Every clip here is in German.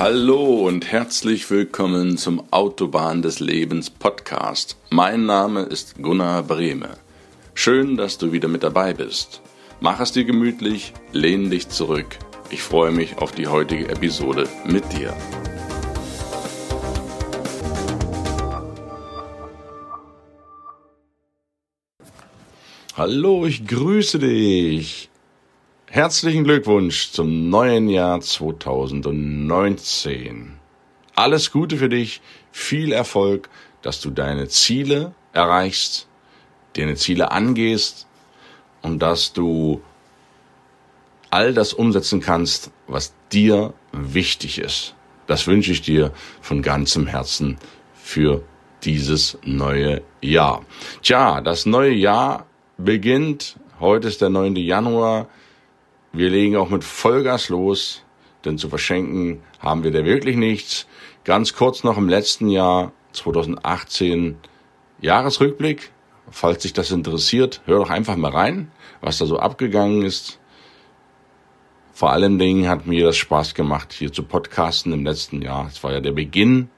Hallo und herzlich willkommen zum Autobahn des Lebens Podcast. Mein Name ist Gunnar Brehme. Schön, dass du wieder mit dabei bist. Mach es dir gemütlich, lehn dich zurück. Ich freue mich auf die heutige Episode mit dir. Hallo, ich grüße dich. Herzlichen Glückwunsch zum neuen Jahr 2019. Alles Gute für dich, viel Erfolg, dass du deine Ziele erreichst, deine Ziele angehst und dass du all das umsetzen kannst, was dir wichtig ist. Das wünsche ich dir von ganzem Herzen für dieses neue Jahr. Tja, das neue Jahr beginnt. Heute ist der 9. Januar. Wir legen auch mit Vollgas los, denn zu verschenken haben wir da wirklich nichts. Ganz kurz noch im letzten Jahr, 2018, Jahresrückblick. Falls dich das interessiert, hör doch einfach mal rein, was da so abgegangen ist. Vor allen Dingen hat mir das Spaß gemacht, hier zu podcasten im letzten Jahr. Es war ja der Beginn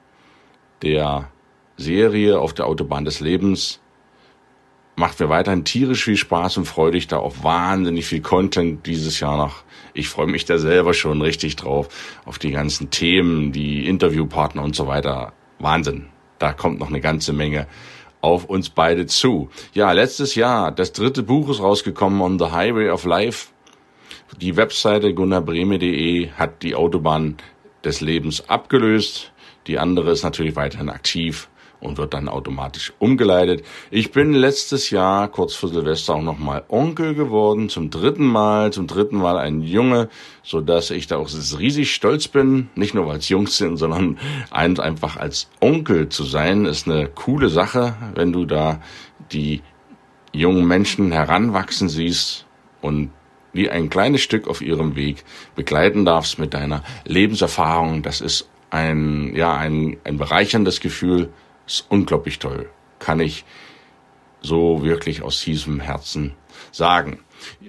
der Serie auf der Autobahn des Lebens macht mir weiterhin tierisch viel Spaß und freue dich da auf wahnsinnig viel Content dieses Jahr noch. Ich freue mich da selber schon richtig drauf, auf die ganzen Themen, die Interviewpartner und so weiter. Wahnsinn. Da kommt noch eine ganze Menge auf uns beide zu. Ja, letztes Jahr, das dritte Buch ist rausgekommen, On the Highway of Life. Die Webseite gunnarbreme.de hat die Autobahn des Lebens abgelöst. Die andere ist natürlich weiterhin aktiv und wird dann automatisch umgeleitet. Ich bin letztes Jahr kurz vor Silvester auch nochmal Onkel geworden, zum dritten Mal, zum dritten Mal ein Junge, so dass ich da auch riesig stolz bin, nicht nur weil es Jungs sind, sondern einfach als Onkel zu sein, ist eine coole Sache, wenn du da die jungen Menschen heranwachsen siehst und wie ein kleines Stück auf ihrem Weg begleiten darfst mit deiner Lebenserfahrung. Das ist ein, ja, ein, ein bereicherndes Gefühl, ist unglaublich toll. Kann ich so wirklich aus tiefem Herzen sagen.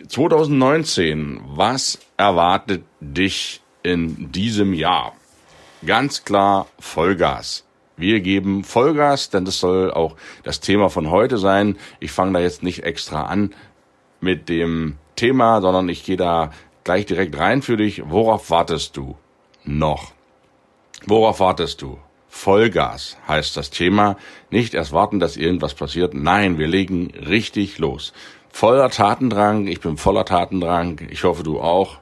2019, was erwartet dich in diesem Jahr? Ganz klar Vollgas. Wir geben Vollgas, denn das soll auch das Thema von heute sein. Ich fange da jetzt nicht extra an mit dem Thema, sondern ich gehe da gleich direkt rein für dich. Worauf wartest du noch? Worauf wartest du? Vollgas heißt das Thema. Nicht erst warten, dass irgendwas passiert. Nein, wir legen richtig los. Voller Tatendrang. Ich bin voller Tatendrang. Ich hoffe, du auch.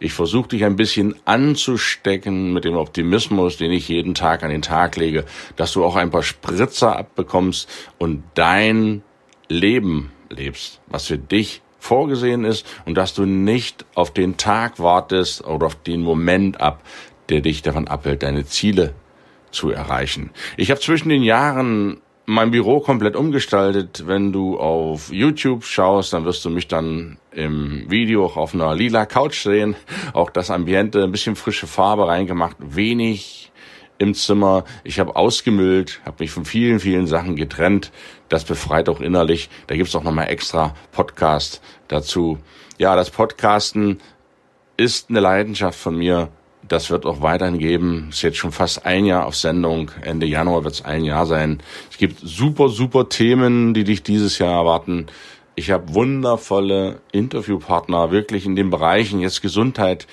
Ich versuche dich ein bisschen anzustecken mit dem Optimismus, den ich jeden Tag an den Tag lege, dass du auch ein paar Spritzer abbekommst und dein Leben lebst, was für dich vorgesehen ist und dass du nicht auf den Tag wartest oder auf den Moment ab, der dich davon abhält, deine Ziele zu erreichen. Ich habe zwischen den Jahren mein Büro komplett umgestaltet. Wenn du auf YouTube schaust, dann wirst du mich dann im Video auch auf einer lila Couch sehen. Auch das Ambiente, ein bisschen frische Farbe reingemacht, wenig im Zimmer. Ich habe ausgemüllt, habe mich von vielen, vielen Sachen getrennt. Das befreit auch innerlich. Da gibt's auch nochmal extra Podcast dazu. Ja, das Podcasten ist eine Leidenschaft von mir. Das wird auch weiterhin geben. Ist jetzt schon fast ein Jahr auf Sendung. Ende Januar wird es ein Jahr sein. Es gibt super, super Themen, die dich dieses Jahr erwarten. Ich habe wundervolle Interviewpartner, wirklich in den Bereichen jetzt Gesundheit,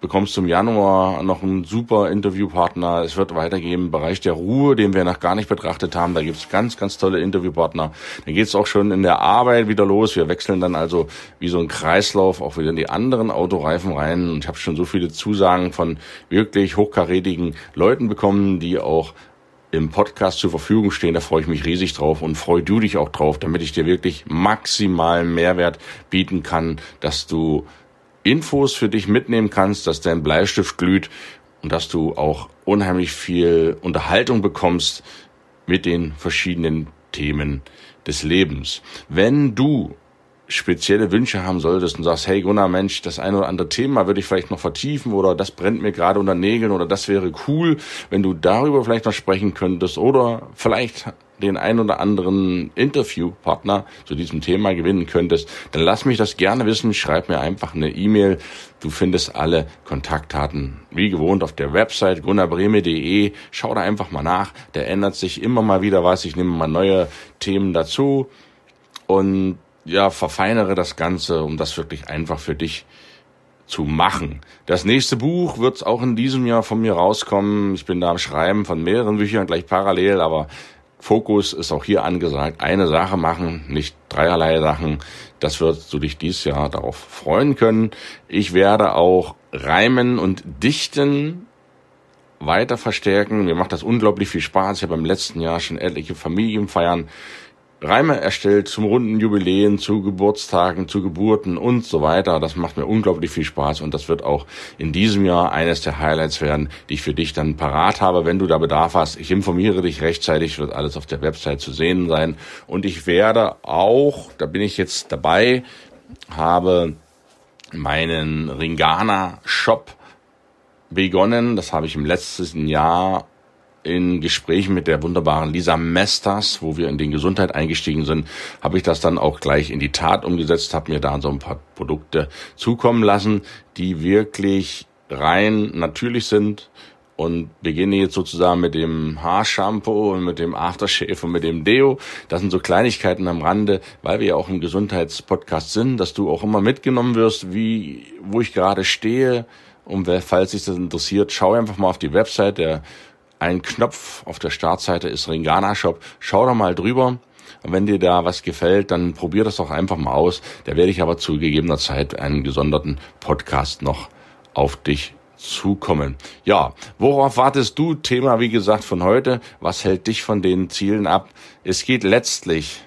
bekommst du im Januar noch einen super Interviewpartner. Es wird weitergehen im Bereich der Ruhe, den wir noch gar nicht betrachtet haben. Da gibt's ganz, ganz tolle Interviewpartner. Dann geht's auch schon in der Arbeit wieder los. Wir wechseln dann also wie so ein Kreislauf auch wieder in die anderen Autoreifen rein. Und ich habe schon so viele Zusagen von wirklich hochkarätigen Leuten bekommen, die auch im Podcast zur Verfügung stehen. Da freue ich mich riesig drauf und freue du dich auch drauf, damit ich dir wirklich maximalen Mehrwert bieten kann, dass du Infos für dich mitnehmen kannst, dass dein Bleistift glüht und dass du auch unheimlich viel Unterhaltung bekommst mit den verschiedenen Themen des Lebens. Wenn du spezielle Wünsche haben solltest und sagst, hey Gunnar, Mensch, das eine oder andere Thema würde ich vielleicht noch vertiefen oder das brennt mir gerade unter Nägeln oder das wäre cool, wenn du darüber vielleicht noch sprechen könntest oder vielleicht den ein oder anderen Interviewpartner zu diesem Thema gewinnen könntest, dann lass mich das gerne wissen. Schreib mir einfach eine E-Mail. Du findest alle Kontaktdaten wie gewohnt auf der Website gunnarbreme.de. Schau da einfach mal nach. Da ändert sich immer mal wieder was. Ich nehme mal neue Themen dazu und ja, verfeinere das Ganze, um das wirklich einfach für dich zu machen. Das nächste Buch wird auch in diesem Jahr von mir rauskommen. Ich bin da am Schreiben von mehreren Büchern gleich parallel, aber Fokus ist auch hier angesagt. Eine Sache machen, nicht dreierlei Sachen. Das wirst du dich dieses Jahr darauf freuen können. Ich werde auch Reimen und Dichten weiter verstärken. Mir macht das unglaublich viel Spaß. Ich habe im letzten Jahr schon etliche Familienfeiern Reime erstellt zum runden Jubiläen, zu Geburtstagen, zu Geburten und so weiter. Das macht mir unglaublich viel Spaß und das wird auch in diesem Jahr eines der Highlights werden, die ich für dich dann parat habe, wenn du da Bedarf hast. Ich informiere dich rechtzeitig, wird alles auf der Website zu sehen sein und ich werde auch, da bin ich jetzt dabei, habe meinen Ringana Shop begonnen. Das habe ich im letzten Jahr in Gesprächen mit der wunderbaren Lisa Mesters, wo wir in den Gesundheit eingestiegen sind, habe ich das dann auch gleich in die Tat umgesetzt, habe mir da so ein paar Produkte zukommen lassen, die wirklich rein natürlich sind und beginne jetzt sozusagen mit dem Haarshampoo und mit dem Aftershave und mit dem Deo. Das sind so Kleinigkeiten am Rande, weil wir ja auch im Gesundheitspodcast sind, dass du auch immer mitgenommen wirst, wie, wo ich gerade stehe. Und falls dich das interessiert, schau einfach mal auf die Website der ein Knopf auf der Startseite ist Ringana Shop. Schau doch mal drüber. Und wenn dir da was gefällt, dann probier das doch einfach mal aus. Da werde ich aber zu gegebener Zeit einen gesonderten Podcast noch auf dich zukommen. Ja, worauf wartest du? Thema, wie gesagt, von heute. Was hält dich von den Zielen ab? Es geht letztlich,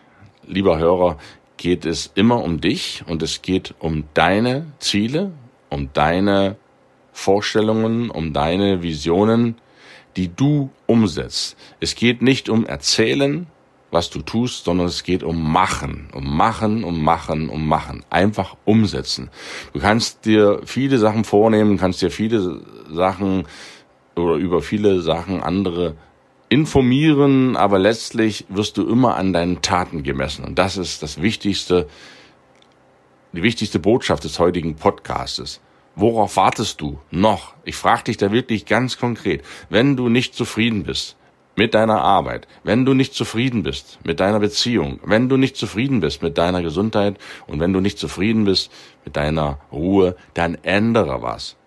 lieber Hörer, geht es immer um dich und es geht um deine Ziele, um deine Vorstellungen, um deine Visionen, die du umsetzt. Es geht nicht um Erzählen, was du tust, sondern es geht um Machen, um Machen, um Machen, um Machen. Einfach umsetzen. Du kannst dir viele Sachen vornehmen, kannst dir viele Sachen oder über viele Sachen andere informieren, aber letztlich wirst du immer an deinen Taten gemessen. Und das ist das Wichtigste, die wichtigste Botschaft des heutigen Podcastes. Worauf wartest du noch? Ich frage dich da wirklich ganz konkret. Wenn du nicht zufrieden bist mit deiner Arbeit, wenn du nicht zufrieden bist mit deiner Beziehung, wenn du nicht zufrieden bist mit deiner Gesundheit und wenn du nicht zufrieden bist mit deiner Ruhe, dann ändere was.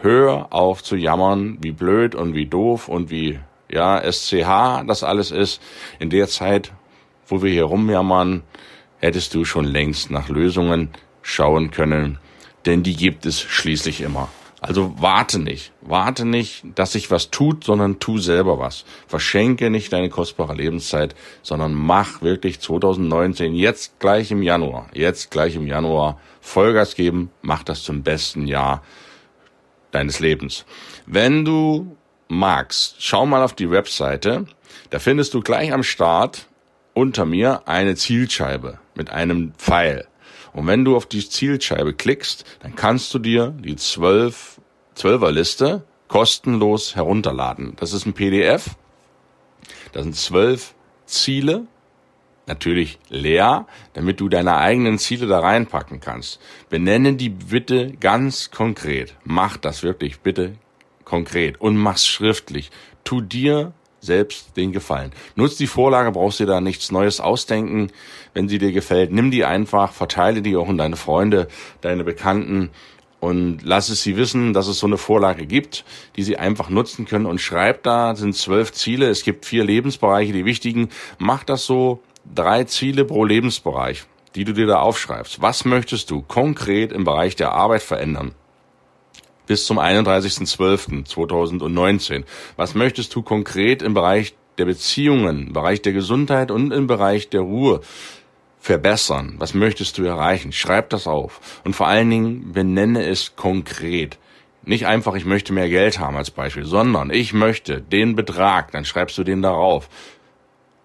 Hör auf zu jammern, wie blöd und wie doof und wie ja SCH das alles ist. In der Zeit, wo wir hier rumjammern, hättest du schon längst nach Lösungen schauen können denn die gibt es schließlich immer. Also warte nicht, warte nicht, dass sich was tut, sondern tu selber was. Verschenke nicht deine kostbare Lebenszeit, sondern mach wirklich 2019 jetzt gleich im Januar, jetzt gleich im Januar Vollgas geben, mach das zum besten Jahr deines Lebens. Wenn du magst, schau mal auf die Webseite, da findest du gleich am Start unter mir eine Zielscheibe mit einem Pfeil. Und wenn du auf die Zielscheibe klickst, dann kannst du dir die 12, 12er Liste kostenlos herunterladen. Das ist ein PDF. Da sind zwölf Ziele, natürlich leer, damit du deine eigenen Ziele da reinpacken kannst. Benenne die bitte ganz konkret. Mach das wirklich bitte konkret und mach's schriftlich. Tu dir selbst den Gefallen. Nutz die Vorlage, brauchst dir da nichts Neues ausdenken. Wenn sie dir gefällt, nimm die einfach, verteile die auch an deine Freunde, deine Bekannten und lass es sie wissen, dass es so eine Vorlage gibt, die sie einfach nutzen können und schreib da, sind zwölf Ziele, es gibt vier Lebensbereiche, die wichtigen. Mach das so, drei Ziele pro Lebensbereich, die du dir da aufschreibst. Was möchtest du konkret im Bereich der Arbeit verändern? Bis zum 31.12.2019. Was möchtest du konkret im Bereich der Beziehungen, im Bereich der Gesundheit und im Bereich der Ruhe verbessern? Was möchtest du erreichen? Schreib das auf. Und vor allen Dingen benenne es konkret. Nicht einfach, ich möchte mehr Geld haben als Beispiel, sondern ich möchte den Betrag, dann schreibst du den darauf,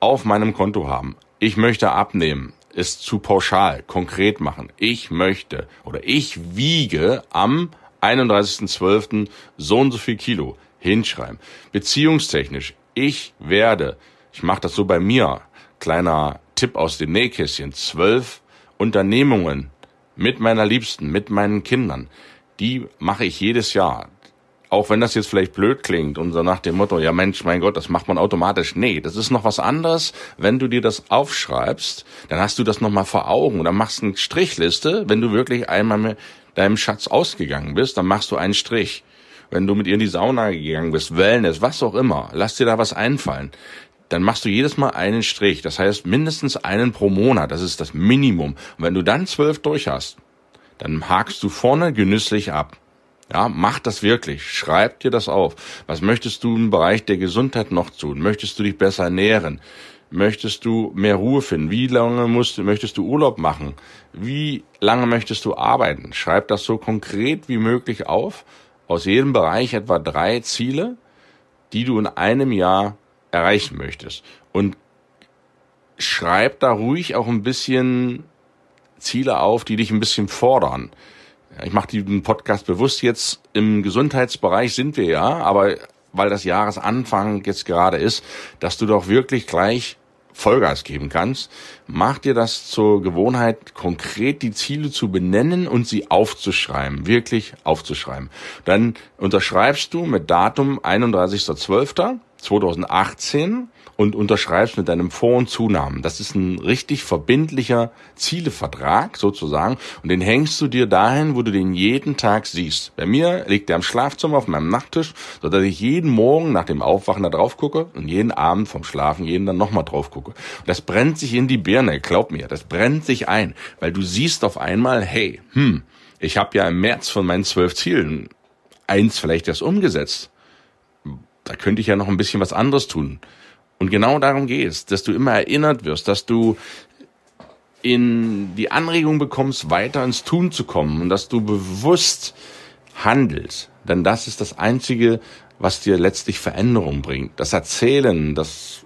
auf meinem Konto haben. Ich möchte abnehmen ist zu pauschal. Konkret machen. Ich möchte oder ich wiege am 31.12. so und so viel Kilo hinschreiben. Beziehungstechnisch. Ich werde, ich mache das so bei mir, kleiner Tipp aus dem Nähkästchen, zwölf Unternehmungen mit meiner Liebsten, mit meinen Kindern, die mache ich jedes Jahr. Auch wenn das jetzt vielleicht blöd klingt und so nach dem Motto, ja Mensch, mein Gott, das macht man automatisch. Nee, das ist noch was anderes. Wenn du dir das aufschreibst, dann hast du das nochmal vor Augen. Dann machst du eine Strichliste. Wenn du wirklich einmal mit deinem Schatz ausgegangen bist, dann machst du einen Strich. Wenn du mit ihr in die Sauna gegangen bist, Wellness, was auch immer, lass dir da was einfallen dann machst du jedes Mal einen Strich. Das heißt mindestens einen pro Monat. Das ist das Minimum. Und wenn du dann zwölf durch hast, dann hakst du vorne genüsslich ab. Ja, mach das wirklich. Schreib dir das auf. Was möchtest du im Bereich der Gesundheit noch tun? Möchtest du dich besser ernähren? Möchtest du mehr Ruhe finden? Wie lange musst, möchtest du Urlaub machen? Wie lange möchtest du arbeiten? Schreib das so konkret wie möglich auf. Aus jedem Bereich etwa drei Ziele, die du in einem Jahr erreichen möchtest. Und schreib da ruhig auch ein bisschen Ziele auf, die dich ein bisschen fordern. Ich mache diesen Podcast bewusst jetzt im Gesundheitsbereich sind wir ja, aber weil das Jahresanfang jetzt gerade ist, dass du doch wirklich gleich Vollgas geben kannst, mach dir das zur Gewohnheit, konkret die Ziele zu benennen und sie aufzuschreiben, wirklich aufzuschreiben. Dann unterschreibst du mit Datum 31.12. 2018 und unterschreibst mit deinem Vor- und Zunamen. Das ist ein richtig verbindlicher Zielevertrag sozusagen und den hängst du dir dahin, wo du den jeden Tag siehst. Bei mir liegt der am Schlafzimmer auf meinem Nachttisch, so dass ich jeden Morgen nach dem Aufwachen da drauf gucke und jeden Abend vom Schlafen jeden dann nochmal drauf gucke. Und das brennt sich in die Birne, glaub mir, das brennt sich ein, weil du siehst auf einmal, hey, hm, ich habe ja im März von meinen zwölf Zielen eins vielleicht erst umgesetzt da könnte ich ja noch ein bisschen was anderes tun. Und genau darum geht es, dass du immer erinnert wirst, dass du in die Anregung bekommst, weiter ins Tun zu kommen und dass du bewusst handelst. Denn das ist das Einzige, was dir letztlich Veränderung bringt. Das Erzählen, das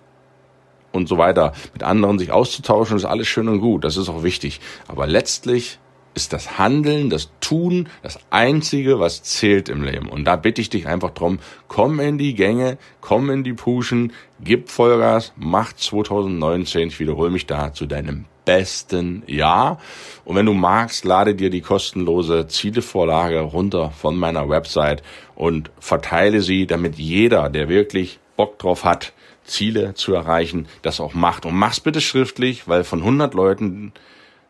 und so weiter, mit anderen sich auszutauschen, ist alles schön und gut. Das ist auch wichtig. Aber letztlich ist das Handeln, das Tun das Einzige, was zählt im Leben. Und da bitte ich dich einfach drum, komm in die Gänge, komm in die Puschen, gib Vollgas, mach 2019, ich wiederhole mich da, zu deinem besten Jahr. Und wenn du magst, lade dir die kostenlose Zielevorlage runter von meiner Website und verteile sie, damit jeder, der wirklich Bock drauf hat, Ziele zu erreichen, das auch macht. Und mach's bitte schriftlich, weil von 100 Leuten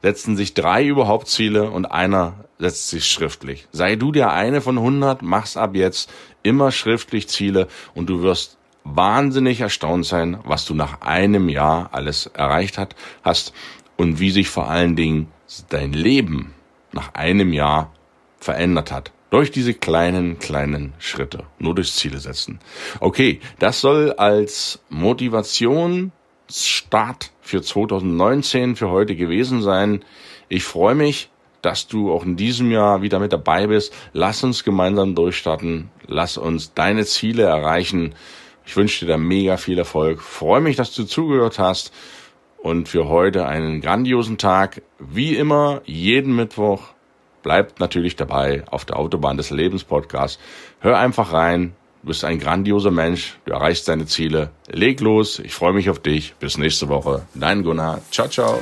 setzen sich drei überhaupt Ziele und einer setzt sich schriftlich. Sei du der eine von 100, mach's ab jetzt immer schriftlich Ziele und du wirst wahnsinnig erstaunt sein, was du nach einem Jahr alles erreicht hat, hast und wie sich vor allen Dingen dein Leben nach einem Jahr verändert hat. Durch diese kleinen, kleinen Schritte. Nur durchs Ziele setzen. Okay, das soll als Motivation Start für 2019 für heute gewesen sein. Ich freue mich, dass du auch in diesem Jahr wieder mit dabei bist. Lass uns gemeinsam durchstarten. Lass uns deine Ziele erreichen. Ich wünsche dir da mega viel Erfolg. Freue mich, dass du zugehört hast. Und für heute einen grandiosen Tag. Wie immer, jeden Mittwoch. Bleibt natürlich dabei auf der Autobahn des Lebens Podcast. Hör einfach rein. Du bist ein grandioser Mensch, du erreichst deine Ziele. Leg los, ich freue mich auf dich. Bis nächste Woche. Dein Gunnar. Ciao, ciao.